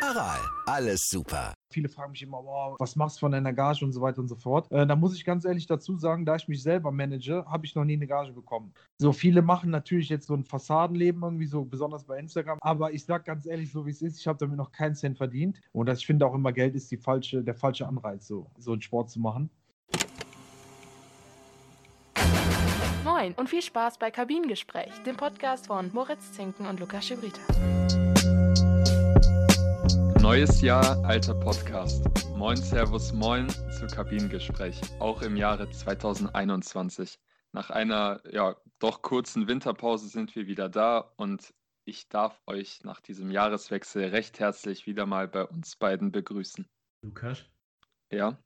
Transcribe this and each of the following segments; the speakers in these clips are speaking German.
Aral, alles super. Viele fragen mich immer, wow, was machst du von deiner Gage und so weiter und so fort. Äh, da muss ich ganz ehrlich dazu sagen, da ich mich selber manage, habe ich noch nie eine Gage bekommen. So viele machen natürlich jetzt so ein Fassadenleben irgendwie so, besonders bei Instagram. Aber ich sage ganz ehrlich, so wie es ist, ich habe damit noch keinen Cent verdient. Und das, ich finde auch immer, Geld ist die falsche, der falsche Anreiz, so, so einen Sport zu machen. Moin und viel Spaß bei Kabinengespräch, dem Podcast von Moritz Zinken und Lukas Schibrita. Neues Jahr, alter Podcast. Moin, Servus, Moin zu Kabinengespräch, auch im Jahre 2021. Nach einer ja doch kurzen Winterpause sind wir wieder da und ich darf euch nach diesem Jahreswechsel recht herzlich wieder mal bei uns beiden begrüßen. Lukas, Ja?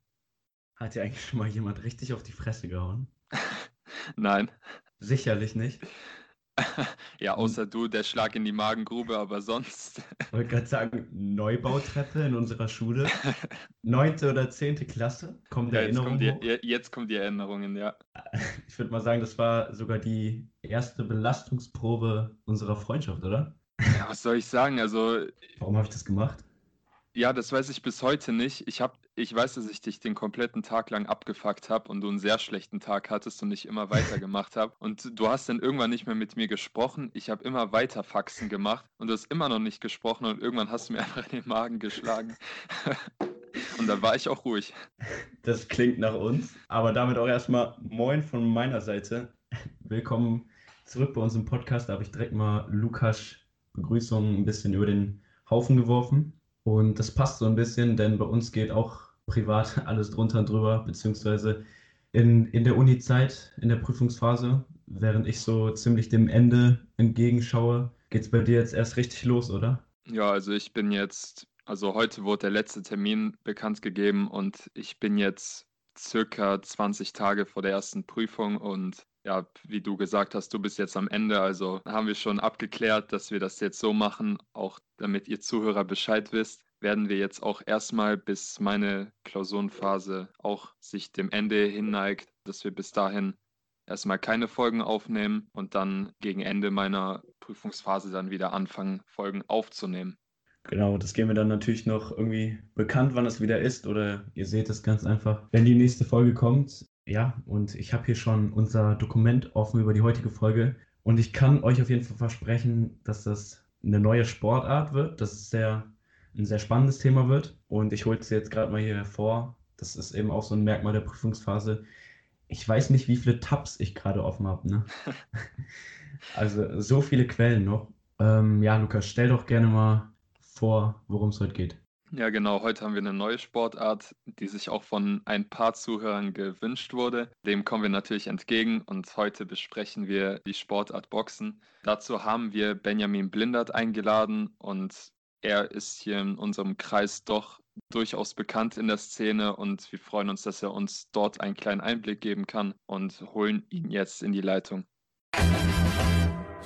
hat dir eigentlich schon mal jemand richtig auf die Fresse gehauen? Nein? Sicherlich nicht. Ja, außer du, der Schlag in die Magengrube, aber sonst. Ich wollte gerade sagen, Neubautreppe in unserer Schule. Neunte oder zehnte Klasse. Kommt Ja, jetzt, Erinnerung die, hoch? jetzt kommen die Erinnerungen, ja. Ich würde mal sagen, das war sogar die erste Belastungsprobe unserer Freundschaft, oder? Ja, was soll ich sagen? Also, Warum habe ich das gemacht? Ja, das weiß ich bis heute nicht. Ich hab, ich weiß, dass ich dich den kompletten Tag lang abgefuckt habe und du einen sehr schlechten Tag hattest und ich immer weitergemacht habe. Und du hast dann irgendwann nicht mehr mit mir gesprochen. Ich habe immer weiter Faxen gemacht und du hast immer noch nicht gesprochen und irgendwann hast du mir einfach in den Magen geschlagen. Und dann war ich auch ruhig. Das klingt nach uns. Aber damit auch erstmal Moin von meiner Seite. Willkommen zurück bei uns im Podcast. Da habe ich direkt mal Lukas Begrüßung ein bisschen über den Haufen geworfen. Und das passt so ein bisschen, denn bei uns geht auch privat alles drunter und drüber, beziehungsweise in, in der Uni-Zeit, in der Prüfungsphase, während ich so ziemlich dem Ende entgegenschaue, geht es bei dir jetzt erst richtig los, oder? Ja, also ich bin jetzt, also heute wurde der letzte Termin bekannt gegeben und ich bin jetzt circa 20 Tage vor der ersten Prüfung und ja, wie du gesagt hast, du bist jetzt am Ende, also haben wir schon abgeklärt, dass wir das jetzt so machen, auch damit ihr Zuhörer Bescheid wisst, werden wir jetzt auch erstmal, bis meine Klausurenphase auch sich dem Ende hinneigt, dass wir bis dahin erstmal keine Folgen aufnehmen und dann gegen Ende meiner Prüfungsphase dann wieder anfangen, Folgen aufzunehmen. Genau, das geben wir dann natürlich noch irgendwie bekannt, wann es wieder ist, oder ihr seht es ganz einfach, wenn die nächste Folge kommt. Ja, und ich habe hier schon unser Dokument offen über die heutige Folge und ich kann euch auf jeden Fall versprechen, dass das eine neue Sportart wird, dass es sehr, ein sehr spannendes Thema wird und ich hole es jetzt gerade mal hier hervor. Das ist eben auch so ein Merkmal der Prüfungsphase. Ich weiß nicht, wie viele Tabs ich gerade offen habe, ne? Also so viele Quellen noch. Ähm, ja, Lukas, stell doch gerne mal vor, worum es heute geht. Ja, genau. Heute haben wir eine neue Sportart, die sich auch von ein paar Zuhörern gewünscht wurde. Dem kommen wir natürlich entgegen und heute besprechen wir die Sportart Boxen. Dazu haben wir Benjamin Blindert eingeladen und er ist hier in unserem Kreis doch durchaus bekannt in der Szene und wir freuen uns, dass er uns dort einen kleinen Einblick geben kann und holen ihn jetzt in die Leitung.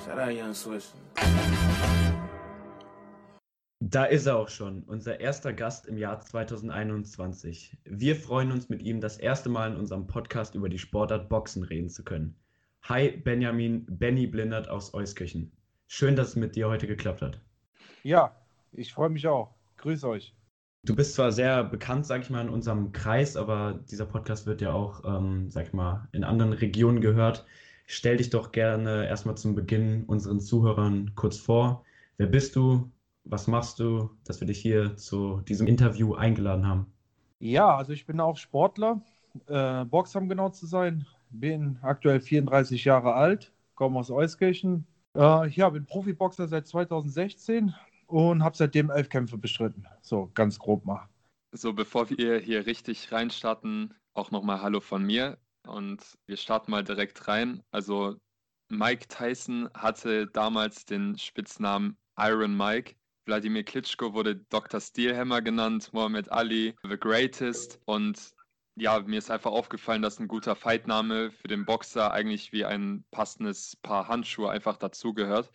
Shout out Young Swiss. Da ist er auch schon, unser erster Gast im Jahr 2021. Wir freuen uns mit ihm das erste Mal in unserem Podcast über die Sportart Boxen reden zu können. Hi Benjamin, Benny Blindert aus Euskirchen. Schön, dass es mit dir heute geklappt hat. Ja, ich freue mich auch. Grüß euch. Du bist zwar sehr bekannt, sag ich mal, in unserem Kreis, aber dieser Podcast wird ja auch, ähm, sag ich mal, in anderen Regionen gehört. Stell dich doch gerne erstmal zum Beginn unseren Zuhörern kurz vor. Wer bist du? Was machst du, dass wir dich hier zu diesem Interview eingeladen haben? Ja, also ich bin auch Sportler, äh, Boxer um genau zu sein. Bin aktuell 34 Jahre alt, komme aus Euskirchen. Äh, ja, bin Profiboxer seit 2016 und habe seitdem elf Kämpfe bestritten. So ganz grob mal. So, bevor wir hier richtig reinstarten, auch nochmal Hallo von mir. Und wir starten mal direkt rein. Also, Mike Tyson hatte damals den Spitznamen Iron Mike. Wladimir Klitschko wurde Dr. Steelhammer genannt, Muhammad Ali, The Greatest. Und ja, mir ist einfach aufgefallen, dass ein guter Fightname für den Boxer eigentlich wie ein passendes Paar Handschuhe einfach dazugehört.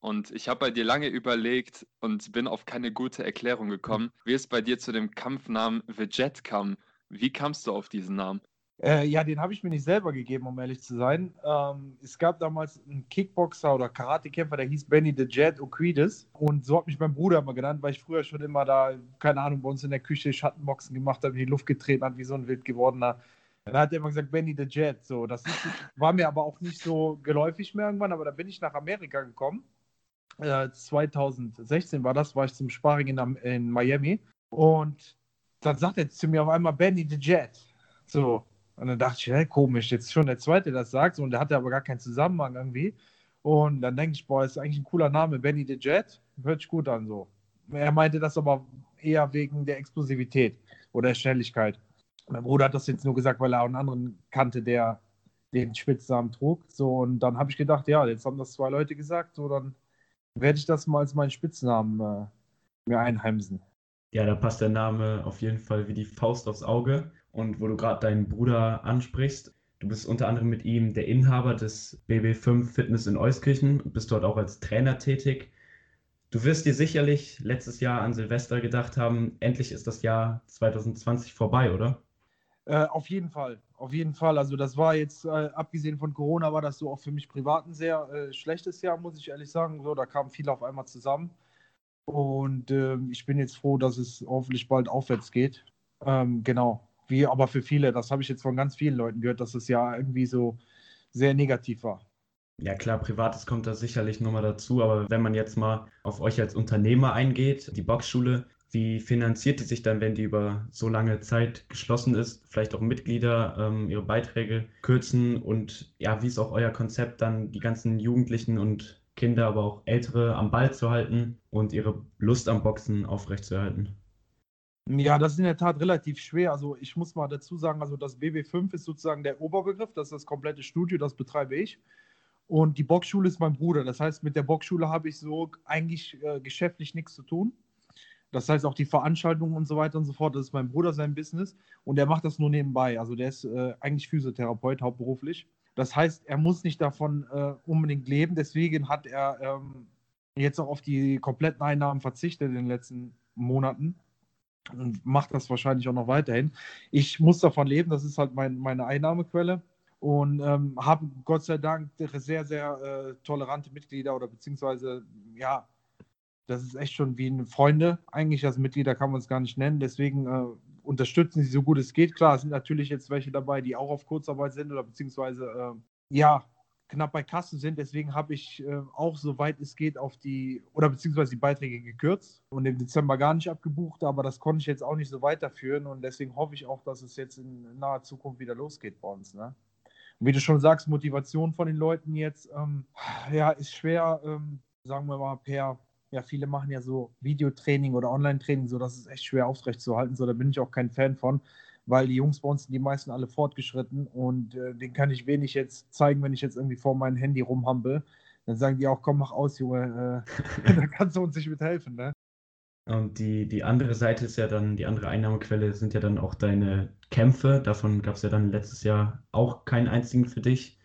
und ich habe bei dir lange überlegt und bin auf keine gute Erklärung gekommen, wie es bei dir zu dem Kampfnamen The Jet kam. Wie kamst du auf diesen Namen? Äh, ja, den habe ich mir nicht selber gegeben, um ehrlich zu sein. Ähm, es gab damals einen Kickboxer oder Karatekämpfer, der hieß Benny the Jet Oquides. Und so hat mich mein Bruder immer genannt, weil ich früher schon immer da, keine Ahnung, bei uns in der Küche Schattenboxen gemacht habe, in die Luft getreten hat, wie so ein wild gewordener. Dann hat er immer gesagt, Benny the Jet. So, das ist, war mir aber auch nicht so geläufig mehr irgendwann, aber da bin ich nach Amerika gekommen. Äh, 2016 war das, war ich zum Sparring in, in Miami. Und dann sagt er zu mir auf einmal Benny the Jet. So, und dann dachte ich, hey, komisch, jetzt schon der Zweite, der das sagt. Und der hatte aber gar keinen Zusammenhang irgendwie. Und dann denke ich, boah, ist eigentlich ein cooler Name, Benny the Jet. Hört sich gut an so. Er meinte das aber eher wegen der Explosivität oder der Schnelligkeit. Mein Bruder hat das jetzt nur gesagt, weil er auch einen anderen kannte, der den Spitznamen trug. So, und dann habe ich gedacht, ja, jetzt haben das zwei Leute gesagt, so dann werde ich das mal als meinen Spitznamen äh, mir einheimsen. Ja, da passt der Name auf jeden Fall wie die Faust aufs Auge. Und wo du gerade deinen Bruder ansprichst, du bist unter anderem mit ihm der Inhaber des BB5 Fitness in Euskirchen und bist dort auch als Trainer tätig. Du wirst dir sicherlich letztes Jahr an Silvester gedacht haben, endlich ist das Jahr 2020 vorbei, oder? Äh, auf jeden Fall, auf jeden Fall. Also das war jetzt, äh, abgesehen von Corona, war das so auch für mich privat ein sehr äh, schlechtes Jahr, muss ich ehrlich sagen. So, da kamen viele auf einmal zusammen. Und ähm, ich bin jetzt froh, dass es hoffentlich bald aufwärts geht. Ähm, genau wie aber für viele, das habe ich jetzt von ganz vielen Leuten gehört, dass es ja irgendwie so sehr negativ war. Ja klar, Privates kommt da sicherlich nochmal dazu, aber wenn man jetzt mal auf euch als Unternehmer eingeht, die Boxschule, wie finanziert die sich dann, wenn die über so lange Zeit geschlossen ist? Vielleicht auch Mitglieder ähm, ihre Beiträge kürzen und ja, wie ist auch euer Konzept dann, die ganzen Jugendlichen und Kinder, aber auch Ältere am Ball zu halten und ihre Lust am Boxen aufrechtzuerhalten? Ja, das ist in der Tat relativ schwer. Also ich muss mal dazu sagen, also das BB5 ist sozusagen der Oberbegriff, das ist das komplette Studio, das betreibe ich. Und die Boxschule ist mein Bruder. Das heißt, mit der Boxschule habe ich so eigentlich äh, geschäftlich nichts zu tun. Das heißt, auch die Veranstaltungen und so weiter und so fort, das ist mein Bruder sein Business und er macht das nur nebenbei. Also der ist äh, eigentlich Physiotherapeut hauptberuflich. Das heißt, er muss nicht davon äh, unbedingt leben. Deswegen hat er ähm, jetzt auch auf die kompletten Einnahmen verzichtet in den letzten Monaten und macht das wahrscheinlich auch noch weiterhin. Ich muss davon leben, das ist halt mein, meine Einnahmequelle und ähm, habe Gott sei Dank sehr, sehr äh, tolerante Mitglieder oder beziehungsweise, ja, das ist echt schon wie eine Freunde. Eigentlich als Mitglieder kann man es gar nicht nennen. Deswegen äh, unterstützen sie so gut es geht. Klar, es sind natürlich jetzt welche dabei, die auch auf Kurzarbeit sind oder beziehungsweise, äh, ja, knapp bei Kasse sind. Deswegen habe ich äh, auch, soweit es geht, auf die oder beziehungsweise die Beiträge gekürzt und im Dezember gar nicht abgebucht, aber das konnte ich jetzt auch nicht so weiterführen und deswegen hoffe ich auch, dass es jetzt in naher Zukunft wieder losgeht bei uns. Ne? Und wie du schon sagst, Motivation von den Leuten jetzt, ähm, ja, ist schwer, ähm, sagen wir mal, per ja, viele machen ja so Videotraining oder Online-Training, so das ist echt schwer aufrechtzuerhalten. So, da bin ich auch kein Fan von weil die Jungs bei uns sind die meisten alle fortgeschritten und äh, den kann ich wenig jetzt zeigen, wenn ich jetzt irgendwie vor meinem Handy rumhampel. Dann sagen die auch, komm, mach aus, Junge, äh, dann kannst du uns nicht mithelfen, ne? Und die, die andere Seite ist ja dann, die andere Einnahmequelle sind ja dann auch deine Kämpfe. Davon gab es ja dann letztes Jahr auch keinen einzigen für dich.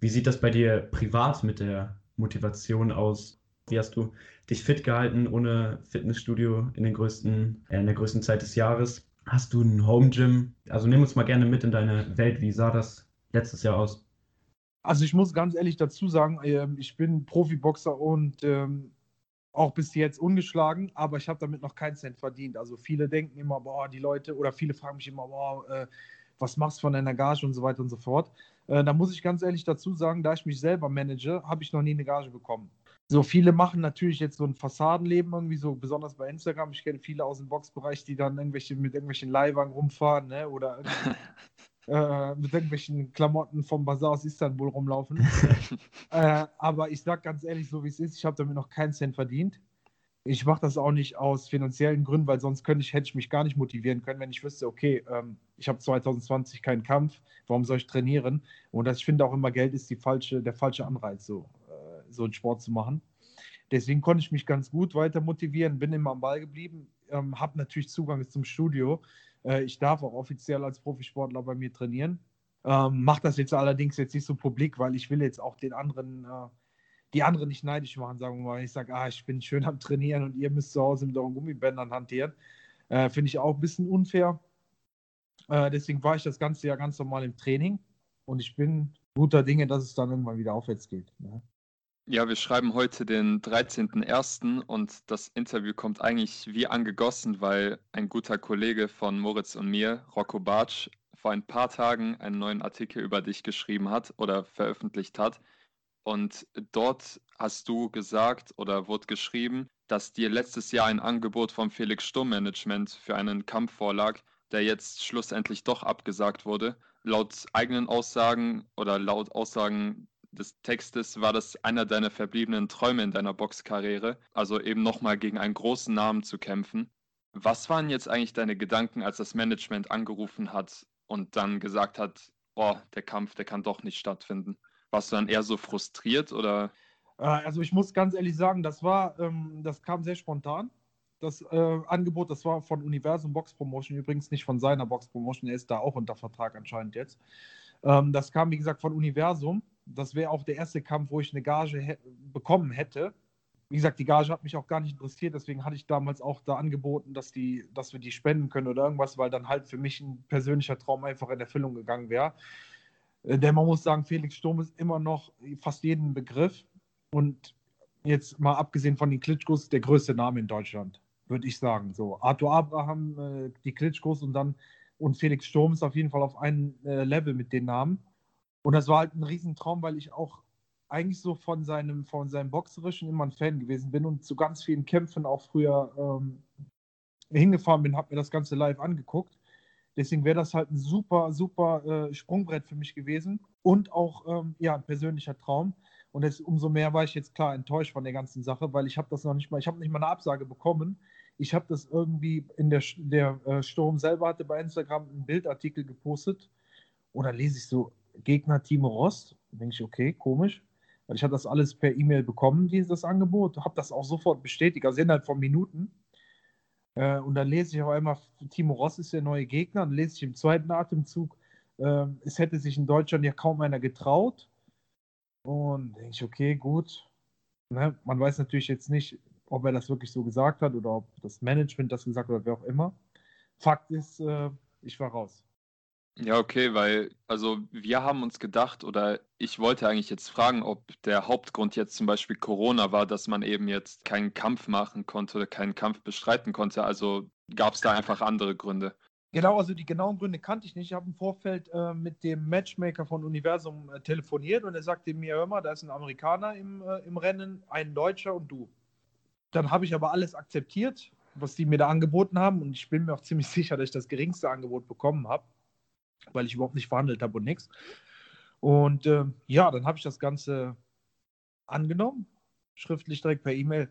Wie sieht das bei dir privat mit der Motivation aus? Wie hast du dich fit gehalten ohne Fitnessstudio in, den größten, äh, in der größten Zeit des Jahres? Hast du ein Home Gym? Also nimm uns mal gerne mit in deine Welt. Wie sah das letztes Jahr aus? Also ich muss ganz ehrlich dazu sagen, ähm, ich bin Profiboxer und ähm, auch bis jetzt ungeschlagen, aber ich habe damit noch keinen Cent verdient. Also viele denken immer, boah, die Leute, oder viele fragen mich immer, boah, äh, was machst du von deiner Gage und so weiter und so fort. Äh, da muss ich ganz ehrlich dazu sagen, da ich mich selber manage, habe ich noch nie eine Gage bekommen. So viele machen natürlich jetzt so ein Fassadenleben irgendwie so, besonders bei Instagram. Ich kenne viele aus dem Boxbereich, die dann irgendwelche mit irgendwelchen Leihwagen rumfahren, ne? Oder äh, mit irgendwelchen Klamotten vom Bazar aus Istanbul rumlaufen. äh, aber ich sage ganz ehrlich, so wie es ist, ich habe damit noch keinen Cent verdient. Ich mache das auch nicht aus finanziellen Gründen, weil sonst könnte ich, hätte ich mich gar nicht motivieren können, wenn ich wüsste, okay, ähm, ich habe 2020 keinen Kampf, warum soll ich trainieren? Und das, ich finde auch immer, Geld ist die falsche, der falsche Anreiz so so einen Sport zu machen. Deswegen konnte ich mich ganz gut weiter motivieren, bin immer am Ball geblieben, ähm, habe natürlich Zugang zum Studio. Äh, ich darf auch offiziell als Profisportler bei mir trainieren. Ähm, Mache das jetzt allerdings jetzt nicht so publik, weil ich will jetzt auch den anderen äh, die anderen nicht neidisch machen, sagen wir mal. Ich sage, ah, ich bin schön am Trainieren und ihr müsst zu Hause mit euren Gummibändern hantieren. Äh, Finde ich auch ein bisschen unfair. Äh, deswegen war ich das ganze Jahr ganz normal im Training und ich bin guter Dinge, dass es dann irgendwann wieder aufwärts geht. Ne? Ja, wir schreiben heute den 13.01. und das Interview kommt eigentlich wie angegossen, weil ein guter Kollege von Moritz und mir, Rocco Bartsch, vor ein paar Tagen einen neuen Artikel über dich geschrieben hat oder veröffentlicht hat. Und dort hast du gesagt oder wurde geschrieben, dass dir letztes Jahr ein Angebot vom Felix Sturm Management für einen Kampf vorlag, der jetzt schlussendlich doch abgesagt wurde. Laut eigenen Aussagen oder laut Aussagen des Textes war das einer deiner verbliebenen Träume in deiner Boxkarriere, also eben nochmal gegen einen großen Namen zu kämpfen. Was waren jetzt eigentlich deine Gedanken, als das Management angerufen hat und dann gesagt hat, oh, der Kampf, der kann doch nicht stattfinden? Warst du dann eher so frustriert oder? Äh, also ich muss ganz ehrlich sagen, das war, ähm, das kam sehr spontan. Das äh, Angebot, das war von Universum Box Promotion, übrigens nicht von seiner Box Promotion, er ist da auch unter Vertrag anscheinend jetzt. Ähm, das kam, wie gesagt, von Universum das wäre auch der erste Kampf, wo ich eine Gage bekommen hätte. Wie gesagt, die Gage hat mich auch gar nicht interessiert, deswegen hatte ich damals auch da angeboten, dass, die, dass wir die spenden können oder irgendwas, weil dann halt für mich ein persönlicher Traum einfach in Erfüllung gegangen wäre. Äh, denn man muss sagen, Felix Sturm ist immer noch fast jeden Begriff und jetzt mal abgesehen von den Klitschkos, der größte Name in Deutschland, würde ich sagen. So, Arthur Abraham, äh, die Klitschkos und dann und Felix Sturm ist auf jeden Fall auf einem äh, Level mit den Namen. Und das war halt ein Riesentraum, weil ich auch eigentlich so von seinem, von seinem Boxerischen immer ein Fan gewesen bin und zu ganz vielen Kämpfen auch früher ähm, hingefahren bin, habe mir das Ganze live angeguckt. Deswegen wäre das halt ein super, super äh, Sprungbrett für mich gewesen und auch ähm, ja, ein persönlicher Traum. Und jetzt, umso mehr war ich jetzt klar enttäuscht von der ganzen Sache, weil ich habe das noch nicht mal, ich habe nicht mal eine Absage bekommen. Ich habe das irgendwie in der, der äh, Sturm selber hatte bei Instagram einen Bildartikel gepostet. Oder lese ich so, Gegner Timo Rost. Denke ich, okay, komisch. Weil ich habe das alles per E-Mail bekommen, dieses Angebot, habe das auch sofort bestätigt, also innerhalb von Minuten. Äh, und dann lese ich auf einmal, Timo Ross ist der neue Gegner. Dann lese ich im zweiten Atemzug, äh, es hätte sich in Deutschland ja kaum einer getraut. Und denke ich, okay, gut. Ne? Man weiß natürlich jetzt nicht, ob er das wirklich so gesagt hat oder ob das Management das gesagt hat oder wer auch immer. Fakt ist, äh, ich war raus. Ja, okay, weil, also wir haben uns gedacht, oder ich wollte eigentlich jetzt fragen, ob der Hauptgrund jetzt zum Beispiel Corona war, dass man eben jetzt keinen Kampf machen konnte oder keinen Kampf bestreiten konnte. Also gab es da einfach andere Gründe. Genau, also die genauen Gründe kannte ich nicht. Ich habe im Vorfeld äh, mit dem Matchmaker von Universum äh, telefoniert und er sagte mir, hör mal, da ist ein Amerikaner im, äh, im Rennen, ein Deutscher und du. Dann habe ich aber alles akzeptiert, was die mir da angeboten haben und ich bin mir auch ziemlich sicher, dass ich das geringste Angebot bekommen habe weil ich überhaupt nicht verhandelt habe und nichts. Und äh, ja, dann habe ich das Ganze angenommen, schriftlich direkt per E-Mail.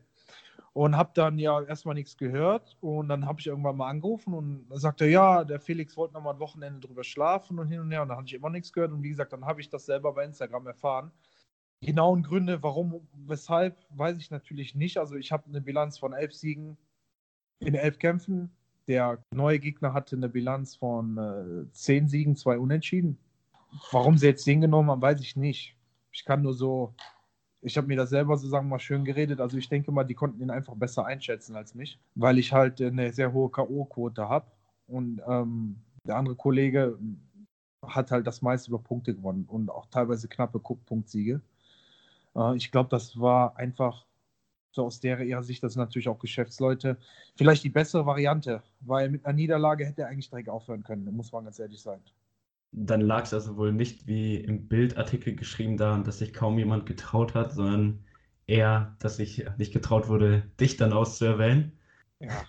Und habe dann ja erstmal nichts gehört. Und dann habe ich irgendwann mal angerufen und sagte ja, der Felix wollte nochmal ein Wochenende drüber schlafen und hin und her. Und dann habe ich immer nichts gehört. Und wie gesagt, dann habe ich das selber bei Instagram erfahren. Genauen Gründe, warum, weshalb, weiß ich natürlich nicht. Also ich habe eine Bilanz von elf Siegen in elf Kämpfen, der neue Gegner hatte eine Bilanz von äh, zehn Siegen, zwei Unentschieden. Warum sie jetzt den genommen haben, weiß ich nicht. Ich kann nur so, ich habe mir das selber so sagen mal schön geredet. Also ich denke mal, die konnten ihn einfach besser einschätzen als mich, weil ich halt eine sehr hohe K.O.-Quote habe. Und ähm, der andere Kollege hat halt das meiste über Punkte gewonnen und auch teilweise knappe Punktsiege. Äh, ich glaube, das war einfach so aus der ihrer Sicht, das sind natürlich auch Geschäftsleute, vielleicht die bessere Variante, weil mit einer Niederlage hätte er eigentlich direkt aufhören können, muss man ganz ehrlich sein. Dann lag es also wohl nicht wie im Bildartikel geschrieben daran, dass sich kaum jemand getraut hat, sondern eher, dass sich nicht getraut wurde, dich dann auszuerwählen. Ja.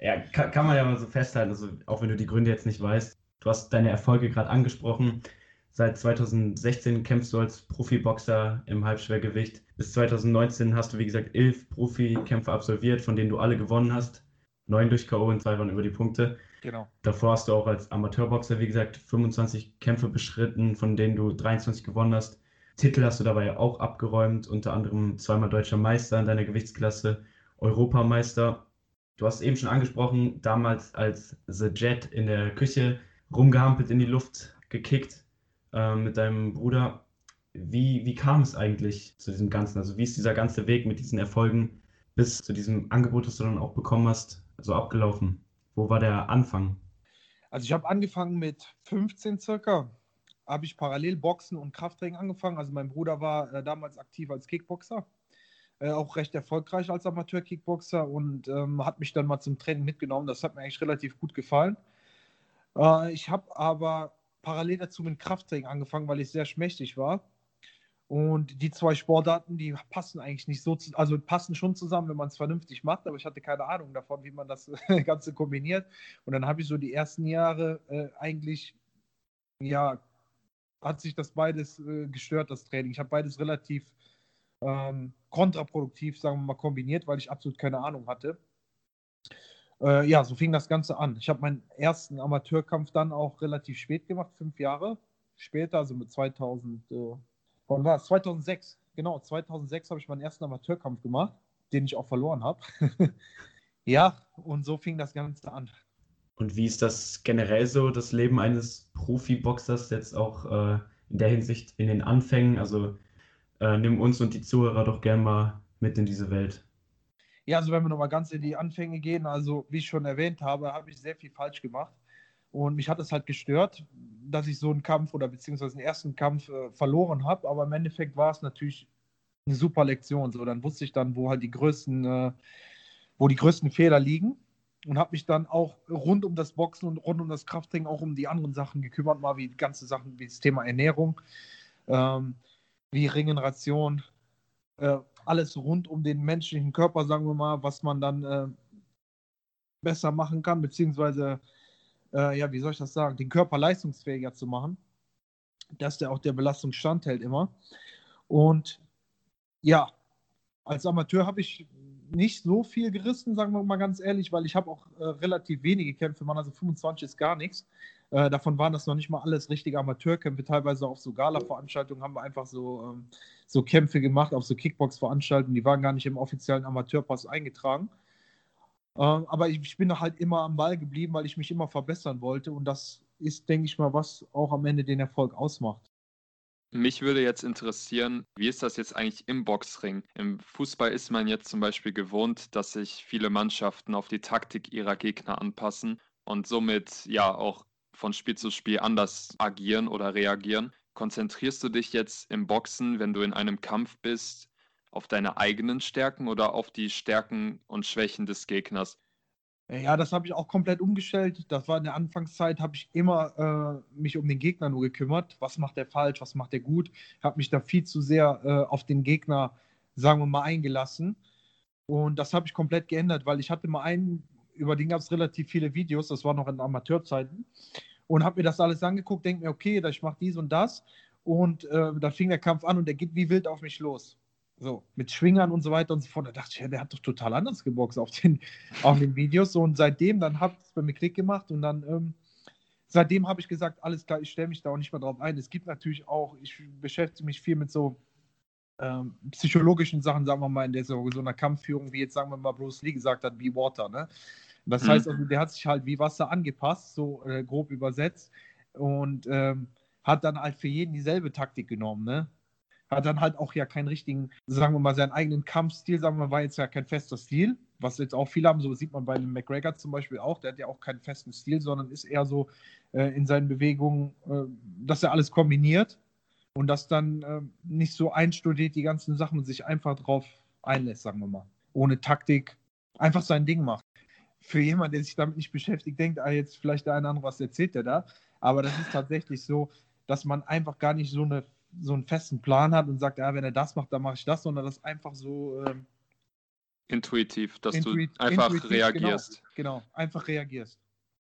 Ja, kann, kann man ja mal so festhalten, also auch wenn du die Gründe jetzt nicht weißt. Du hast deine Erfolge gerade angesprochen. Seit 2016 kämpfst du als Profiboxer im Halbschwergewicht. Bis 2019 hast du, wie gesagt, elf Profikämpfe absolviert, von denen du alle gewonnen hast. Neun durch K.O. und zwei waren über die Punkte. Genau. Davor hast du auch als Amateurboxer, wie gesagt, 25 Kämpfe beschritten, von denen du 23 gewonnen hast. Titel hast du dabei auch abgeräumt, unter anderem zweimal deutscher Meister in deiner Gewichtsklasse, Europameister. Du hast eben schon angesprochen, damals als The Jet in der Küche rumgehampelt, in die Luft gekickt äh, mit deinem Bruder. wie, wie kam es eigentlich zu diesem Ganzen? Also wie ist dieser ganze Weg mit diesen Erfolgen bis zu diesem Angebot, das du dann auch bekommen hast, so abgelaufen? Wo war der Anfang? Also ich habe angefangen mit 15 circa, habe ich parallel Boxen und Krafttraining angefangen. Also mein Bruder war äh, damals aktiv als Kickboxer, äh, auch recht erfolgreich als Amateur-Kickboxer und ähm, hat mich dann mal zum Training mitgenommen. Das hat mir eigentlich relativ gut gefallen. Äh, ich habe aber parallel dazu mit Krafttraining angefangen, weil ich sehr schmächtig war. Und die zwei Sportarten, die passen eigentlich nicht so, zu, also passen schon zusammen, wenn man es vernünftig macht, aber ich hatte keine Ahnung davon, wie man das Ganze kombiniert. Und dann habe ich so die ersten Jahre äh, eigentlich, ja, hat sich das beides äh, gestört, das Training. Ich habe beides relativ ähm, kontraproduktiv, sagen wir mal, kombiniert, weil ich absolut keine Ahnung hatte. Äh, ja, so fing das Ganze an. Ich habe meinen ersten Amateurkampf dann auch relativ spät gemacht, fünf Jahre später, also mit 2000, äh, wann war es? 2006. Genau, 2006 habe ich meinen ersten Amateurkampf gemacht, den ich auch verloren habe. ja, und so fing das Ganze an. Und wie ist das generell so, das Leben eines Profiboxers jetzt auch äh, in der Hinsicht in den Anfängen? Also äh, nimm uns und die Zuhörer doch gern mal mit in diese Welt. Ja, also wenn wir nochmal ganz in die Anfänge gehen, also wie ich schon erwähnt habe, habe ich sehr viel falsch gemacht. Und mich hat es halt gestört, dass ich so einen Kampf oder beziehungsweise den ersten Kampf äh, verloren habe. Aber im Endeffekt war es natürlich eine super Lektion. So, dann wusste ich dann, wo halt die größten, äh, wo die größten Fehler liegen. Und habe mich dann auch rund um das Boxen und rund um das Krafttraining auch um die anderen Sachen gekümmert, mal wie ganze Sachen wie das Thema Ernährung, ähm, wie Regeneration, äh, alles rund um den menschlichen Körper, sagen wir mal, was man dann äh, besser machen kann, beziehungsweise, äh, ja, wie soll ich das sagen, den Körper leistungsfähiger zu machen, dass der auch der Belastung standhält immer. Und ja, als Amateur habe ich nicht so viel gerissen, sagen wir mal ganz ehrlich, weil ich habe auch äh, relativ wenige Kämpfe, man, also 25 ist gar nichts. Äh, davon waren das noch nicht mal alles richtige Amateurkämpfe. Teilweise auf so Gala-Veranstaltungen haben wir einfach so, ähm, so Kämpfe gemacht, auf so Kickbox-Veranstaltungen. Die waren gar nicht im offiziellen Amateurpass eingetragen. Ähm, aber ich, ich, bin halt immer am Ball geblieben, weil ich mich immer verbessern wollte. Und das ist, denke ich mal, was auch am Ende den Erfolg ausmacht. Mich würde jetzt interessieren, wie ist das jetzt eigentlich im Boxring? Im Fußball ist man jetzt zum Beispiel gewohnt, dass sich viele Mannschaften auf die Taktik ihrer Gegner anpassen und somit ja auch von Spiel zu Spiel anders agieren oder reagieren. Konzentrierst du dich jetzt im Boxen, wenn du in einem Kampf bist, auf deine eigenen Stärken oder auf die Stärken und Schwächen des Gegners? Ja, das habe ich auch komplett umgestellt. Das war in der Anfangszeit, habe ich immer äh, mich um den Gegner nur gekümmert. Was macht er falsch, was macht er gut? Habe mich da viel zu sehr äh, auf den Gegner, sagen wir mal, eingelassen. Und das habe ich komplett geändert, weil ich hatte mal einen über den gab es relativ viele Videos, das war noch in Amateurzeiten. Und habe mir das alles angeguckt, denke mir, okay, ich mache dies und das. Und äh, da fing der Kampf an und der geht wie wild auf mich los. So, mit Schwingern und so weiter und so fort. Da dachte ich, ja, der hat doch total anders geboxt auf den, auf den Videos. Und seitdem, dann hat es bei mir Klick gemacht und dann, ähm, seitdem habe ich gesagt, alles klar, ich stelle mich da auch nicht mehr drauf ein. Es gibt natürlich auch, ich beschäftige mich viel mit so ähm, psychologischen Sachen, sagen wir mal, in der so, so einer Kampfführung, wie jetzt sagen wir mal Bruce Lee gesagt hat, wie Water. Ne? Das mhm. heißt also, der hat sich halt wie Wasser angepasst, so äh, grob übersetzt, und ähm, hat dann halt für jeden dieselbe Taktik genommen. Ne? Hat dann halt auch ja keinen richtigen, sagen wir mal, seinen eigenen Kampfstil, sagen wir mal, war jetzt ja kein fester Stil, was jetzt auch viele haben, so sieht man bei dem McGregor zum Beispiel auch, der hat ja auch keinen festen Stil, sondern ist eher so äh, in seinen Bewegungen, äh, dass er alles kombiniert und das dann äh, nicht so einstudiert, die ganzen Sachen und sich einfach drauf einlässt, sagen wir mal. Ohne Taktik, einfach sein Ding macht. Für jemanden, der sich damit nicht beschäftigt, denkt, ah, jetzt vielleicht der eine andere, was erzählt der da. Aber das ist tatsächlich so, dass man einfach gar nicht so, eine, so einen festen Plan hat und sagt, ja, wenn er das macht, dann mache ich das, sondern das einfach so. Ähm, intuitiv, dass intuit, du einfach intuitiv, genau, reagierst. Genau, genau, einfach reagierst.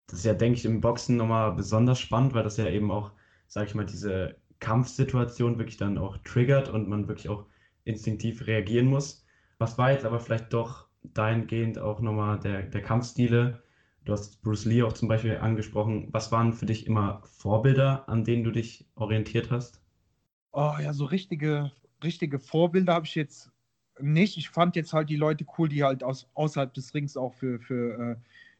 Das ist ja, denke ich, im Boxen nochmal besonders spannend, weil das ja eben auch, sag ich mal, diese Kampfsituation wirklich dann auch triggert und man wirklich auch instinktiv reagieren muss. Was war jetzt aber vielleicht doch dahingehend auch nochmal der, der Kampfstile? Du hast Bruce Lee auch zum Beispiel angesprochen. Was waren für dich immer Vorbilder, an denen du dich orientiert hast? Oh ja, so richtige, richtige Vorbilder habe ich jetzt nicht. Ich fand jetzt halt die Leute cool, die halt aus, außerhalb des Rings auch für, für äh,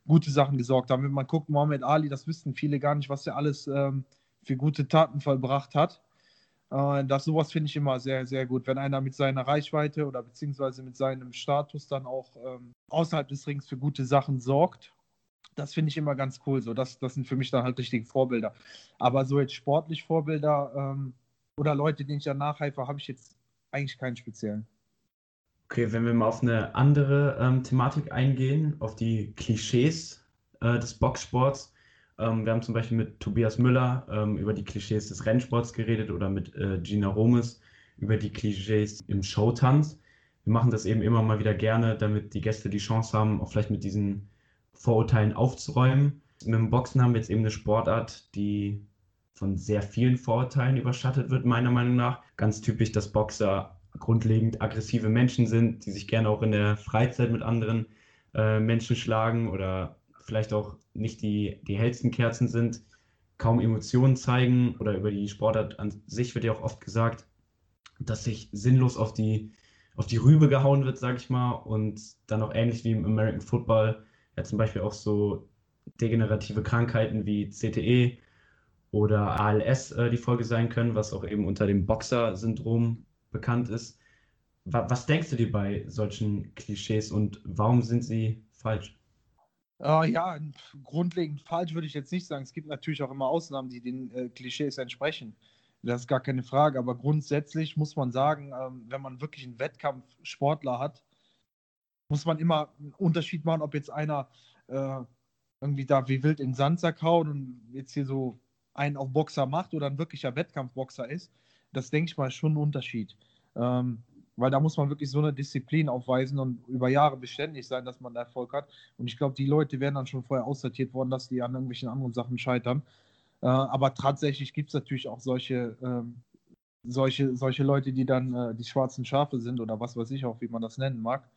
gute Sachen gesorgt haben. Wenn man guckt, Mohammed Ali, das wissen viele gar nicht, was er alles ähm, für gute Taten vollbracht hat. Äh, das sowas finde ich immer sehr, sehr gut, wenn einer mit seiner Reichweite oder beziehungsweise mit seinem Status dann auch ähm, außerhalb des Rings für gute Sachen sorgt. Das finde ich immer ganz cool. So, das, das sind für mich dann halt richtige Vorbilder. Aber so jetzt sportlich Vorbilder ähm, oder Leute, denen ich dann nachhelfe, habe ich jetzt eigentlich keinen speziellen. Okay, wenn wir mal auf eine andere ähm, Thematik eingehen, auf die Klischees äh, des Boxsports. Ähm, wir haben zum Beispiel mit Tobias Müller ähm, über die Klischees des Rennsports geredet oder mit äh, Gina Romes über die Klischees im Showtanz. Wir machen das eben immer mal wieder gerne, damit die Gäste die Chance haben, auch vielleicht mit diesen Vorurteilen aufzuräumen. Mit dem Boxen haben wir jetzt eben eine Sportart, die von sehr vielen Vorurteilen überschattet wird, meiner Meinung nach. Ganz typisch, dass Boxer grundlegend aggressive Menschen sind, die sich gerne auch in der Freizeit mit anderen äh, Menschen schlagen oder vielleicht auch nicht die, die hellsten Kerzen sind, kaum Emotionen zeigen oder über die Sportart an sich wird ja auch oft gesagt, dass sich sinnlos auf die, auf die Rübe gehauen wird, sage ich mal, und dann auch ähnlich wie im American Football ja zum Beispiel auch so degenerative Krankheiten wie CTE oder ALS äh, die Folge sein können, was auch eben unter dem Boxer-Syndrom bekannt ist. Was, was denkst du dir bei solchen Klischees und warum sind sie falsch? Äh, ja, grundlegend falsch würde ich jetzt nicht sagen. Es gibt natürlich auch immer Ausnahmen, die den äh, Klischees entsprechen. Das ist gar keine Frage. Aber grundsätzlich muss man sagen, ähm, wenn man wirklich einen Wettkampfsportler hat, muss man immer einen Unterschied machen, ob jetzt einer äh, irgendwie da wie wild in den Sandsack haut und jetzt hier so einen auf Boxer macht oder ein wirklicher Wettkampfboxer ist. Das denke ich mal schon ein Unterschied. Ähm, weil da muss man wirklich so eine Disziplin aufweisen und über Jahre beständig sein, dass man Erfolg hat. Und ich glaube, die Leute wären dann schon vorher aussortiert worden, dass die an irgendwelchen anderen Sachen scheitern. Äh, aber tatsächlich gibt es natürlich auch solche, ähm, solche, solche Leute, die dann äh, die schwarzen Schafe sind oder was weiß ich auch, wie man das nennen mag.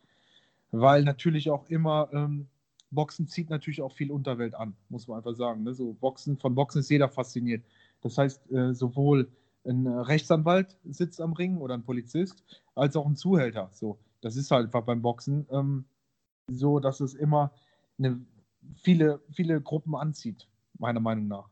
Weil natürlich auch immer, ähm, Boxen zieht natürlich auch viel Unterwelt an, muss man einfach sagen. Ne? So Boxen, von Boxen ist jeder fasziniert. Das heißt, äh, sowohl ein Rechtsanwalt sitzt am Ring oder ein Polizist, als auch ein Zuhälter. So, das ist halt einfach beim Boxen ähm, so, dass es immer eine, viele, viele Gruppen anzieht, meiner Meinung nach.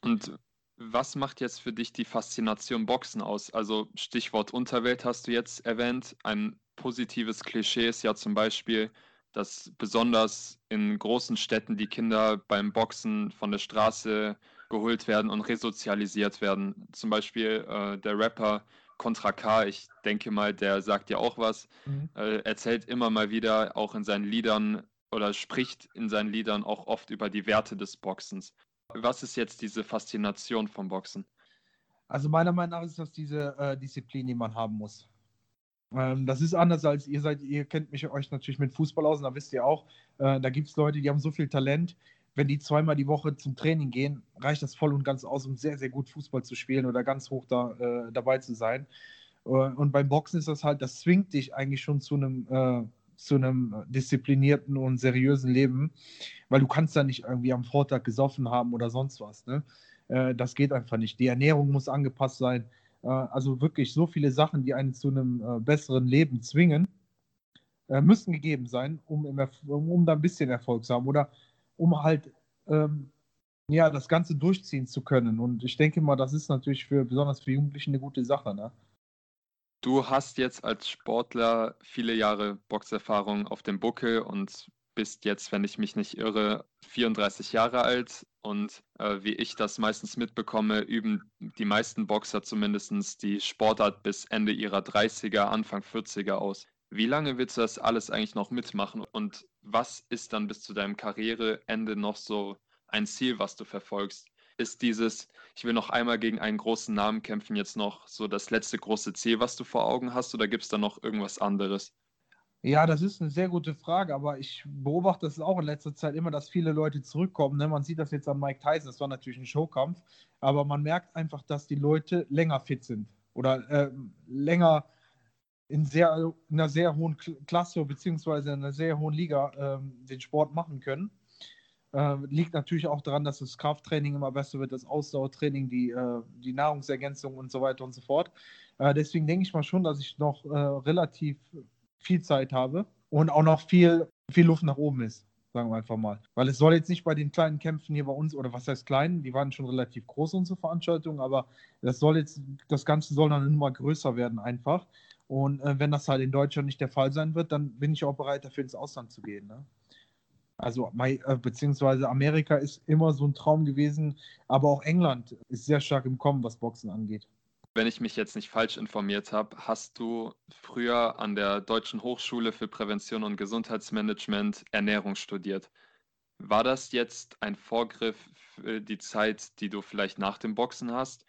Und was macht jetzt für dich die Faszination Boxen aus? Also Stichwort Unterwelt hast du jetzt erwähnt. Ein positives Klischee ist ja zum Beispiel, dass besonders in großen Städten die Kinder beim Boxen von der Straße geholt werden und resozialisiert werden. Zum Beispiel äh, der Rapper Contra K, ich denke mal, der sagt ja auch was, mhm. äh, erzählt immer mal wieder auch in seinen Liedern oder spricht in seinen Liedern auch oft über die Werte des Boxens. Was ist jetzt diese Faszination vom Boxen? Also meiner Meinung nach ist das diese äh, Disziplin, die man haben muss. Ähm, das ist anders als ihr seid, ihr kennt mich euch natürlich mit Fußball aus und da wisst ihr auch, äh, da gibt es Leute, die haben so viel Talent, wenn die zweimal die Woche zum Training gehen, reicht das voll und ganz aus, um sehr, sehr gut Fußball zu spielen oder ganz hoch da, äh, dabei zu sein. Äh, und beim Boxen ist das halt, das zwingt dich eigentlich schon zu einem, äh, zu einem disziplinierten und seriösen Leben, weil du kannst da nicht irgendwie am Vortag gesoffen haben oder sonst was. Ne? Äh, das geht einfach nicht. Die Ernährung muss angepasst sein. Äh, also wirklich so viele Sachen, die einen zu einem äh, besseren Leben zwingen, müssen gegeben sein, um, im, um da ein bisschen Erfolg zu haben. Oder um halt ähm, ja, das Ganze durchziehen zu können. Und ich denke mal, das ist natürlich für besonders für Jugendliche eine gute Sache. Ne? Du hast jetzt als Sportler viele Jahre Boxerfahrung auf dem Buckel und bist jetzt, wenn ich mich nicht irre, 34 Jahre alt. Und äh, wie ich das meistens mitbekomme, üben die meisten Boxer zumindest die Sportart bis Ende ihrer 30er, Anfang 40er aus. Wie lange willst du das alles eigentlich noch mitmachen und was ist dann bis zu deinem Karriereende noch so ein Ziel, was du verfolgst? Ist dieses, ich will noch einmal gegen einen großen Namen kämpfen, jetzt noch so das letzte große Ziel, was du vor Augen hast, oder gibt es da noch irgendwas anderes? Ja, das ist eine sehr gute Frage, aber ich beobachte es auch in letzter Zeit immer, dass viele Leute zurückkommen. Ne? Man sieht das jetzt an Mike Tyson, das war natürlich ein Showkampf, aber man merkt einfach, dass die Leute länger fit sind oder äh, länger in, sehr, in einer sehr hohen Klasse beziehungsweise in einer sehr hohen Liga ähm, den Sport machen können. Äh, liegt natürlich auch daran, dass das Krafttraining immer besser wird, das Ausdauertraining, die, äh, die Nahrungsergänzung und so weiter und so fort. Äh, deswegen denke ich mal schon, dass ich noch äh, relativ viel Zeit habe und auch noch viel, viel Luft nach oben ist. sagen wir einfach mal. Weil es soll jetzt nicht bei den kleinen Kämpfen hier bei uns, oder was heißt klein, die waren schon relativ groß, unsere Veranstaltungen, aber das soll jetzt, das Ganze soll dann immer größer werden einfach. Und äh, wenn das halt in Deutschland nicht der Fall sein wird, dann bin ich auch bereit, dafür ins Ausland zu gehen. Ne? Also, äh, beziehungsweise Amerika ist immer so ein Traum gewesen, aber auch England ist sehr stark im Kommen, was Boxen angeht. Wenn ich mich jetzt nicht falsch informiert habe, hast du früher an der Deutschen Hochschule für Prävention und Gesundheitsmanagement Ernährung studiert. War das jetzt ein Vorgriff für die Zeit, die du vielleicht nach dem Boxen hast?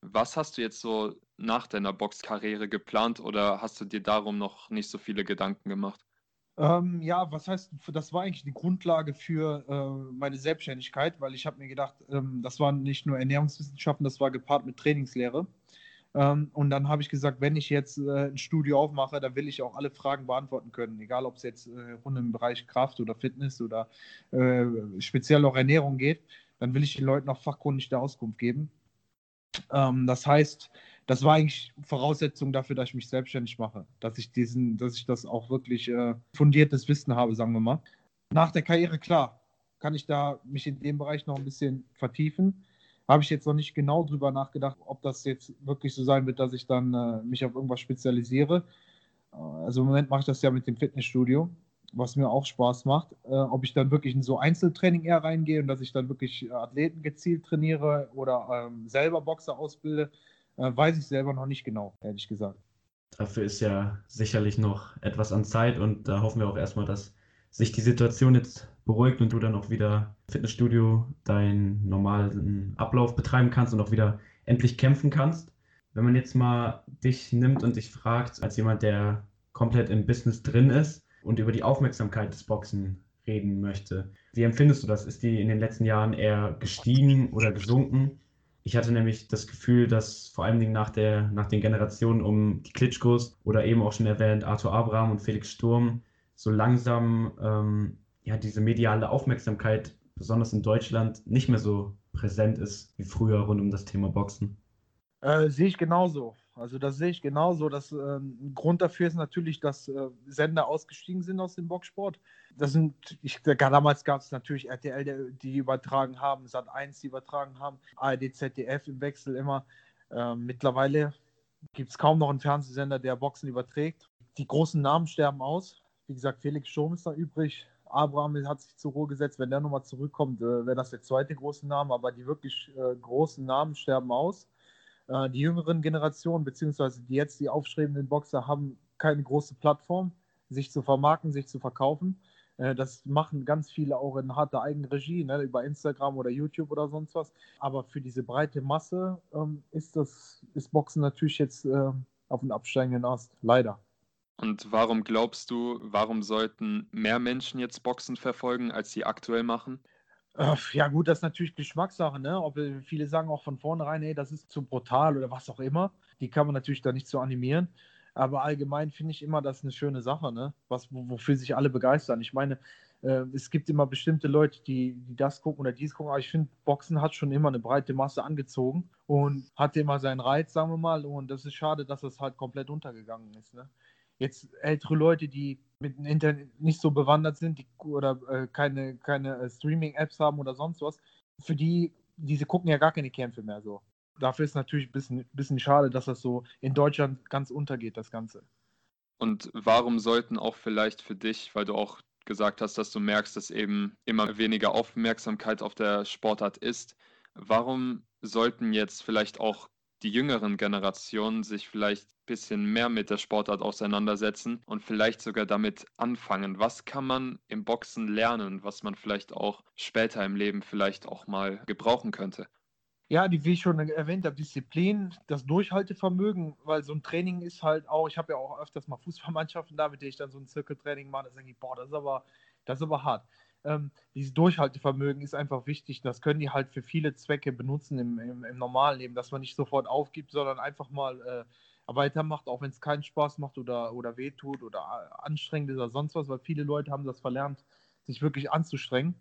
Was hast du jetzt so nach deiner Boxkarriere geplant oder hast du dir darum noch nicht so viele Gedanken gemacht? Ähm, ja, was heißt, das war eigentlich die Grundlage für äh, meine Selbstständigkeit, weil ich habe mir gedacht, ähm, das waren nicht nur Ernährungswissenschaften, das war gepaart mit Trainingslehre. Ähm, und dann habe ich gesagt, wenn ich jetzt äh, ein Studio aufmache, dann will ich auch alle Fragen beantworten können, egal ob es jetzt äh, rund im Bereich Kraft oder Fitness oder äh, speziell auch Ernährung geht, dann will ich den Leuten auch fachkundig der Auskunft geben. Ähm, das heißt, das war eigentlich Voraussetzung dafür, dass ich mich selbstständig mache, dass ich diesen, dass ich das auch wirklich äh, fundiertes Wissen habe, sagen wir mal. Nach der Karriere, klar, kann ich da mich in dem Bereich noch ein bisschen vertiefen. Habe ich jetzt noch nicht genau drüber nachgedacht, ob das jetzt wirklich so sein wird, dass ich dann äh, mich auf irgendwas spezialisiere. Äh, also im Moment mache ich das ja mit dem Fitnessstudio, was mir auch Spaß macht. Äh, ob ich dann wirklich in so Einzeltraining eher reingehe und dass ich dann wirklich Athleten gezielt trainiere oder ähm, selber Boxer ausbilde, äh, weiß ich selber noch nicht genau, ehrlich gesagt. Dafür ist ja sicherlich noch etwas an Zeit und da hoffen wir auch erstmal, dass sich die Situation jetzt beruhigt und du dann auch wieder im Fitnessstudio deinen normalen Ablauf betreiben kannst und auch wieder endlich kämpfen kannst. Wenn man jetzt mal dich nimmt und dich fragt, als jemand, der komplett im Business drin ist und über die Aufmerksamkeit des Boxen reden möchte, wie empfindest du das? Ist die in den letzten Jahren eher gestiegen oder gesunken? Ich hatte nämlich das Gefühl, dass vor allen Dingen nach, der, nach den Generationen um die Klitschkos oder eben auch schon erwähnt Arthur Abraham und Felix Sturm so langsam ähm, ja, diese mediale Aufmerksamkeit, besonders in Deutschland, nicht mehr so präsent ist wie früher rund um das Thema Boxen. Äh, sehe ich genauso. Also das sehe ich genauso. Das, äh, ein Grund dafür ist natürlich, dass äh, Sender ausgestiegen sind aus dem Boxsport. Das sind, ich, damals gab es natürlich RTL, die übertragen haben, Sat1, die übertragen haben, ARD, ZDF im Wechsel immer. Ähm, mittlerweile gibt es kaum noch einen Fernsehsender, der Boxen überträgt. Die großen Namen sterben aus. Wie gesagt, Felix Sturm ist da übrig. Abraham hat sich zur Ruhe gesetzt. Wenn der nochmal zurückkommt, äh, wäre das der zweite große Name. Aber die wirklich äh, großen Namen sterben aus. Äh, die jüngeren Generationen, beziehungsweise die jetzt die aufstrebenden Boxer, haben keine große Plattform, sich zu vermarkten, sich zu verkaufen. Äh, das machen ganz viele auch in harter Eigenregie, ne, über Instagram oder YouTube oder sonst was. Aber für diese breite Masse ähm, ist das ist Boxen natürlich jetzt äh, auf dem absteigenden Ast, leider. Und warum glaubst du, warum sollten mehr Menschen jetzt Boxen verfolgen, als sie aktuell machen? Ja, gut, das ist natürlich Geschmackssache, ne? Ob, äh, viele sagen auch von vornherein, hey, das ist zu brutal oder was auch immer. Die kann man natürlich da nicht so animieren. Aber allgemein finde ich immer, das ist eine schöne Sache, ne? Was, wofür sich alle begeistern. Ich meine, äh, es gibt immer bestimmte Leute, die, die das gucken oder dies gucken, aber ich finde, Boxen hat schon immer eine breite Masse angezogen und hat immer seinen Reiz, sagen wir mal. Und das ist schade, dass das halt komplett untergegangen ist. Ne? Jetzt ältere Leute, die mit dem Internet nicht so bewandert sind die, oder äh, keine, keine äh, Streaming-Apps haben oder sonst was, für die, diese gucken ja gar keine Kämpfe mehr so. Dafür ist natürlich ein bisschen, bisschen schade, dass das so in Deutschland ganz untergeht, das Ganze. Und warum sollten auch vielleicht für dich, weil du auch gesagt hast, dass du merkst, dass eben immer weniger Aufmerksamkeit auf der Sportart ist, warum sollten jetzt vielleicht auch die jüngeren Generationen sich vielleicht ein bisschen mehr mit der Sportart auseinandersetzen und vielleicht sogar damit anfangen. Was kann man im Boxen lernen, was man vielleicht auch später im Leben vielleicht auch mal gebrauchen könnte? Ja, die, wie ich schon erwähnt habe, Disziplin, das Durchhaltevermögen, weil so ein Training ist halt auch, ich habe ja auch öfters mal Fußballmannschaften da, mit denen ich dann so ein Zirkeltraining mache, da sage ich, boah, das ist aber, das ist aber hart ähm, dieses Durchhaltevermögen ist einfach wichtig. Das können die halt für viele Zwecke benutzen im, im, im normalen Leben, dass man nicht sofort aufgibt, sondern einfach mal äh, weitermacht, auch wenn es keinen Spaß macht oder, oder wehtut oder anstrengend ist oder sonst was, weil viele Leute haben das verlernt, sich wirklich anzustrengen,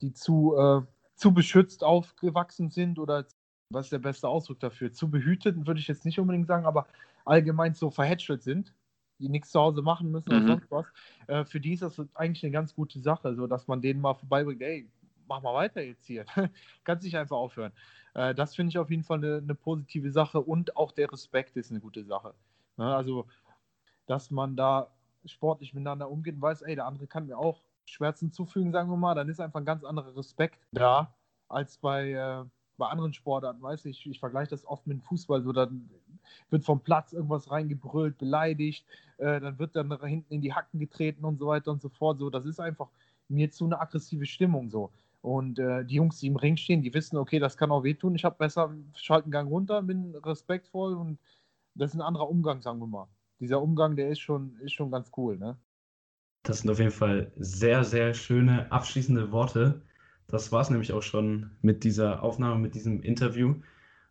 die zu, äh, zu beschützt aufgewachsen sind oder was ist der beste Ausdruck dafür? Zu behütet, würde ich jetzt nicht unbedingt sagen, aber allgemein so verhätschelt sind die nichts zu Hause machen müssen oder Mhm. sonst was, äh, für die ist das eigentlich eine ganz gute Sache, so dass man denen mal vorbeibringt, ey, mach mal weiter jetzt hier. Kannst nicht einfach aufhören. Äh, das finde ich auf jeden Fall eine, eine positive Sache und auch der Respekt ist eine gute Sache. Ne? Also, dass man da sportlich miteinander umgeht und weiß, ey, der andere kann mir auch Schmerzen zufügen, sagen wir mal, dann ist einfach ein ganz anderer Respekt da als bei, äh, bei anderen Sportarten. Weiß ich, ich vergleiche das oft mit dem Fußball, so dann wird vom Platz irgendwas reingebrüllt, beleidigt, äh, dann wird dann hinten in die Hacken getreten und so weiter und so fort. So, das ist einfach mir zu eine aggressive Stimmung so. Und äh, die Jungs, die im Ring stehen, die wissen, okay, das kann auch wehtun. Ich habe besser schalten Gang runter, bin respektvoll und das ist ein anderer Umgang, sagen wir mal. Dieser Umgang, der ist schon, ist schon ganz cool, ne? Das sind auf jeden Fall sehr, sehr schöne abschließende Worte. Das war es nämlich auch schon mit dieser Aufnahme, mit diesem Interview.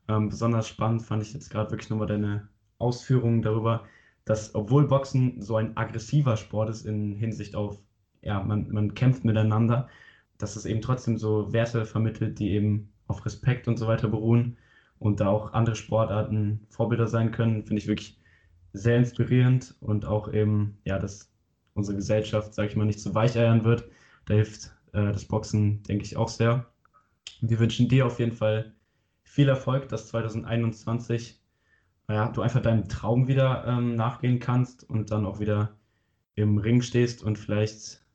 Ähm, besonders spannend fand ich jetzt gerade wirklich nochmal deine Ausführungen darüber, dass obwohl Boxen so ein aggressiver Sport ist in Hinsicht auf, ja, man, man kämpft miteinander, dass es eben trotzdem so Werte vermittelt, die eben auf Respekt und so weiter beruhen und da auch andere Sportarten Vorbilder sein können, finde ich wirklich sehr inspirierend und auch eben, ja, dass unsere Gesellschaft, sage ich mal, nicht zu weicheiern wird. Da hilft äh, das Boxen, denke ich, auch sehr. Wir wünschen dir auf jeden Fall viel Erfolg, dass 2021 ja, du einfach deinem Traum wieder ähm, nachgehen kannst und dann auch wieder im Ring stehst und vielleicht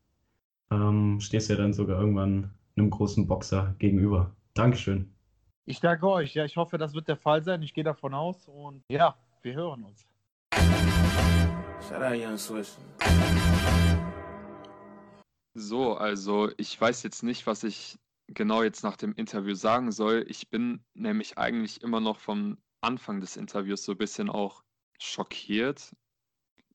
ähm, stehst du ja dann sogar irgendwann einem großen Boxer gegenüber. Dankeschön. Ich danke euch. Ja, ich hoffe, das wird der Fall sein. Ich gehe davon aus und ja, wir hören uns. So, also ich weiß jetzt nicht, was ich genau jetzt nach dem Interview sagen soll. Ich bin nämlich eigentlich immer noch vom Anfang des Interviews so ein bisschen auch schockiert.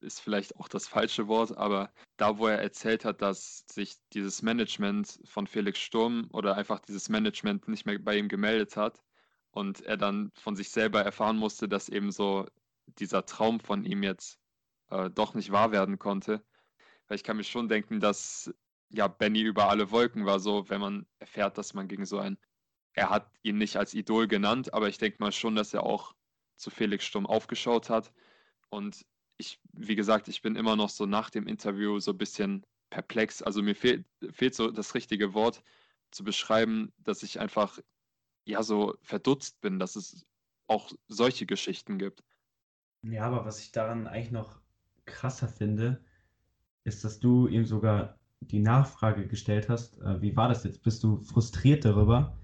Ist vielleicht auch das falsche Wort, aber da, wo er erzählt hat, dass sich dieses Management von Felix Sturm oder einfach dieses Management nicht mehr bei ihm gemeldet hat und er dann von sich selber erfahren musste, dass eben so dieser Traum von ihm jetzt äh, doch nicht wahr werden konnte. Weil ich kann mir schon denken, dass ja Benny über alle Wolken war, so wenn man erfährt, dass man gegen so ein, er hat ihn nicht als Idol genannt, aber ich denke mal schon, dass er auch zu Felix Sturm aufgeschaut hat. Und ich, wie gesagt, ich bin immer noch so nach dem Interview so ein bisschen perplex. Also mir fehlt, fehlt so das richtige Wort zu beschreiben, dass ich einfach ja so verdutzt bin, dass es auch solche Geschichten gibt. Ja, aber was ich daran eigentlich noch krasser finde, ist, dass du ihm sogar die Nachfrage gestellt hast, äh, wie war das jetzt? Bist du frustriert darüber?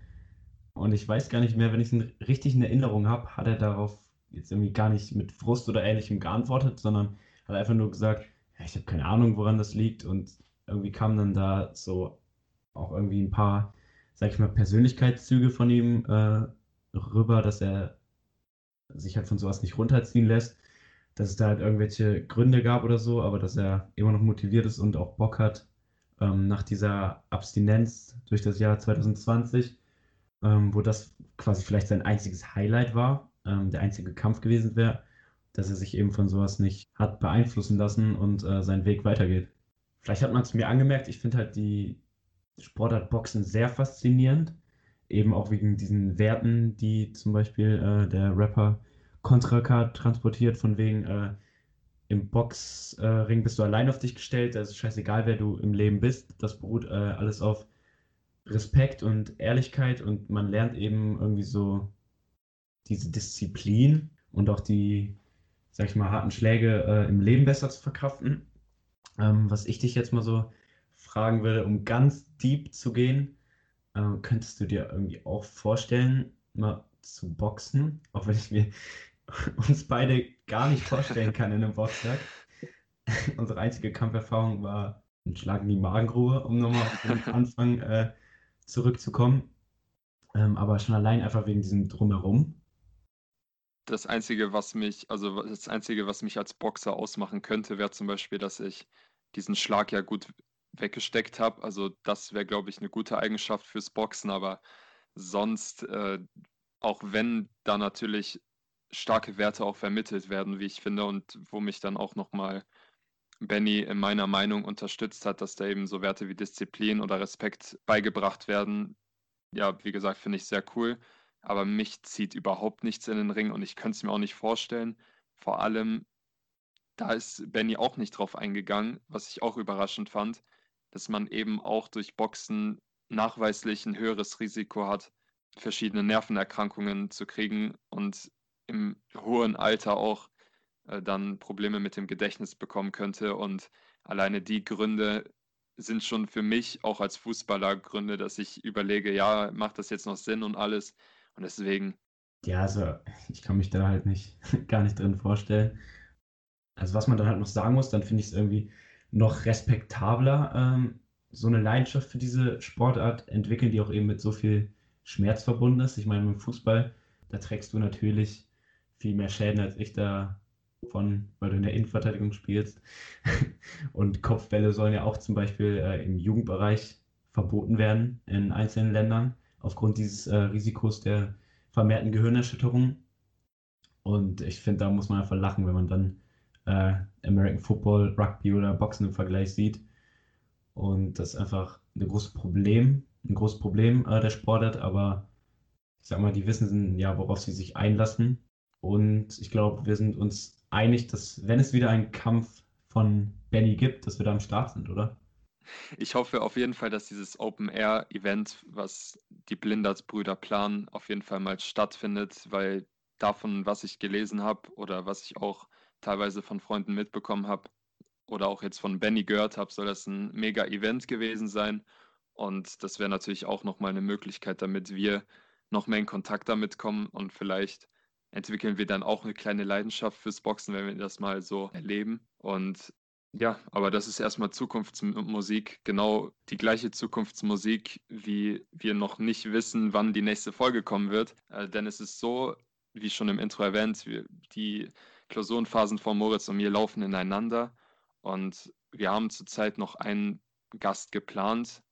Und ich weiß gar nicht mehr, wenn ich es richtig in Erinnerung habe, hat er darauf jetzt irgendwie gar nicht mit Frust oder ähnlichem geantwortet, sondern hat einfach nur gesagt, ja, ich habe keine Ahnung, woran das liegt. Und irgendwie kamen dann da so auch irgendwie ein paar, sag ich mal, Persönlichkeitszüge von ihm äh, rüber, dass er sich halt von sowas nicht runterziehen lässt, dass es da halt irgendwelche Gründe gab oder so, aber dass er immer noch motiviert ist und auch Bock hat, ähm, nach dieser Abstinenz durch das Jahr 2020, ähm, wo das quasi vielleicht sein einziges Highlight war, ähm, der einzige Kampf gewesen wäre, dass er sich eben von sowas nicht hat beeinflussen lassen und äh, seinen Weg weitergeht. Vielleicht hat man es mir angemerkt, ich finde halt die Sportart Boxen sehr faszinierend, eben auch wegen diesen Werten, die zum Beispiel äh, der Rapper Contra K transportiert, von wegen äh, im Boxring bist du allein auf dich gestellt, da ist scheißegal, wer du im Leben bist. Das beruht äh, alles auf Respekt und Ehrlichkeit und man lernt eben irgendwie so diese Disziplin und auch die, sag ich mal, harten Schläge äh, im Leben besser zu verkraften. Ähm, was ich dich jetzt mal so fragen würde, um ganz deep zu gehen, äh, könntest du dir irgendwie auch vorstellen, mal zu boxen, auch wenn ich mir uns beide gar nicht vorstellen kann in einem Boxsack. Unsere einzige Kampferfahrung war ein Schlag in die Magengrube, um nochmal auf den Anfang äh, zurückzukommen. Ähm, aber schon allein einfach wegen diesem Drumherum. Das Einzige, was mich, also das Einzige, was mich als Boxer ausmachen könnte, wäre zum Beispiel, dass ich diesen Schlag ja gut weggesteckt habe. Also das wäre, glaube ich, eine gute Eigenschaft fürs Boxen, aber sonst, äh, auch wenn da natürlich starke Werte auch vermittelt werden, wie ich finde, und wo mich dann auch nochmal Benny in meiner Meinung unterstützt hat, dass da eben so Werte wie Disziplin oder Respekt beigebracht werden. Ja, wie gesagt, finde ich sehr cool. Aber mich zieht überhaupt nichts in den Ring und ich könnte es mir auch nicht vorstellen. Vor allem, da ist Benny auch nicht drauf eingegangen, was ich auch überraschend fand, dass man eben auch durch Boxen nachweislich ein höheres Risiko hat, verschiedene Nervenerkrankungen zu kriegen und im hohen Alter auch äh, dann Probleme mit dem Gedächtnis bekommen könnte. Und alleine die Gründe sind schon für mich auch als Fußballer Gründe, dass ich überlege, ja, macht das jetzt noch Sinn und alles. Und deswegen. Ja, also ich kann mich da halt nicht gar nicht drin vorstellen. Also was man dann halt noch sagen muss, dann finde ich es irgendwie noch respektabler, ähm, so eine Leidenschaft für diese Sportart entwickeln, die auch eben mit so viel Schmerz verbunden ist. Ich meine, beim Fußball, da trägst du natürlich viel mehr Schäden als ich da von, weil du in der Innenverteidigung spielst. Und Kopfbälle sollen ja auch zum Beispiel äh, im Jugendbereich verboten werden in einzelnen Ländern aufgrund dieses äh, Risikos der vermehrten Gehirnerschütterung. Und ich finde, da muss man einfach lachen, wenn man dann äh, American Football, Rugby oder Boxen im Vergleich sieht. Und das ist einfach ein großes Problem, ein großes Problem äh, der Sportart, aber ich sag mal, die wissen ja, worauf sie sich einlassen. Und ich glaube, wir sind uns einig, dass wenn es wieder einen Kampf von Benny gibt, dass wir da am Start sind, oder? Ich hoffe auf jeden Fall, dass dieses Open-Air-Event, was die Blinderts-Brüder planen, auf jeden Fall mal stattfindet, weil davon, was ich gelesen habe oder was ich auch teilweise von Freunden mitbekommen habe oder auch jetzt von Benny gehört habe, soll das ein mega Event gewesen sein. Und das wäre natürlich auch nochmal eine Möglichkeit, damit wir noch mehr in Kontakt damit kommen und vielleicht entwickeln wir dann auch eine kleine Leidenschaft fürs Boxen, wenn wir das mal so erleben. Und ja, aber das ist erstmal Zukunftsmusik, genau die gleiche Zukunftsmusik, wie wir noch nicht wissen, wann die nächste Folge kommen wird. Äh, denn es ist so, wie schon im Intro erwähnt, wir, die Klausurenphasen von Moritz und mir laufen ineinander. Und wir haben zurzeit noch einen Gast geplant,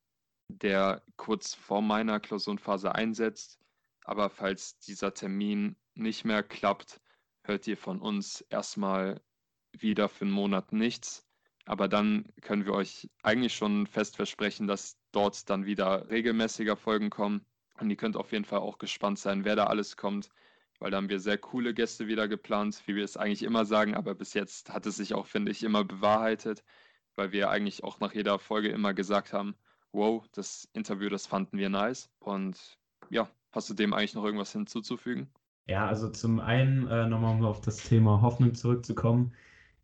der kurz vor meiner Klausurenphase einsetzt. Aber falls dieser Termin nicht mehr klappt, hört ihr von uns erstmal wieder für einen Monat nichts. Aber dann können wir euch eigentlich schon fest versprechen, dass dort dann wieder regelmäßiger Folgen kommen. Und ihr könnt auf jeden Fall auch gespannt sein, wer da alles kommt, weil da haben wir sehr coole Gäste wieder geplant, wie wir es eigentlich immer sagen. Aber bis jetzt hat es sich auch, finde ich, immer bewahrheitet, weil wir eigentlich auch nach jeder Folge immer gesagt haben, wow, das Interview, das fanden wir nice. Und ja, hast du dem eigentlich noch irgendwas hinzuzufügen? Ja, also zum einen äh, nochmal um auf das Thema Hoffnung zurückzukommen.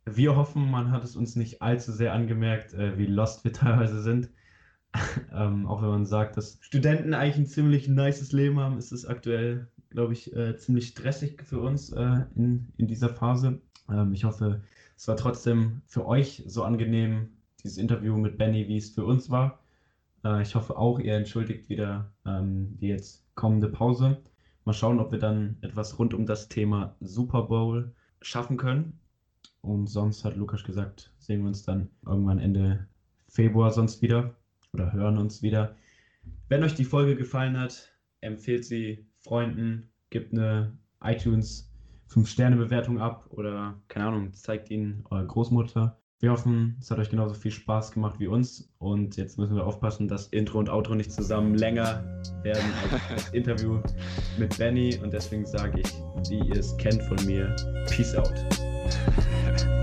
Wir hoffen, man hat es uns nicht allzu sehr angemerkt, äh, wie lost wir teilweise sind. ähm, auch wenn man sagt, dass Studenten eigentlich ein ziemlich nices Leben haben, ist es aktuell, glaube ich, äh, ziemlich stressig für uns äh, in, in dieser Phase. Ähm, ich hoffe, es war trotzdem für euch so angenehm, dieses Interview mit Benny, wie es für uns war. Äh, ich hoffe auch, ihr entschuldigt wieder ähm, die jetzt kommende Pause. Mal schauen, ob wir dann etwas rund um das Thema Super Bowl schaffen können. Und sonst hat Lukas gesagt, sehen wir uns dann irgendwann Ende Februar sonst wieder oder hören uns wieder. Wenn euch die Folge gefallen hat, empfehlt sie Freunden, gibt eine iTunes 5-Sterne-Bewertung ab oder keine Ahnung, zeigt ihnen eure Großmutter. Wir hoffen, es hat euch genauso viel Spaß gemacht wie uns. Und jetzt müssen wir aufpassen, dass Intro und Outro nicht zusammen länger werden als das Interview mit Benny. Und deswegen sage ich, wie ihr es kennt von mir, Peace out.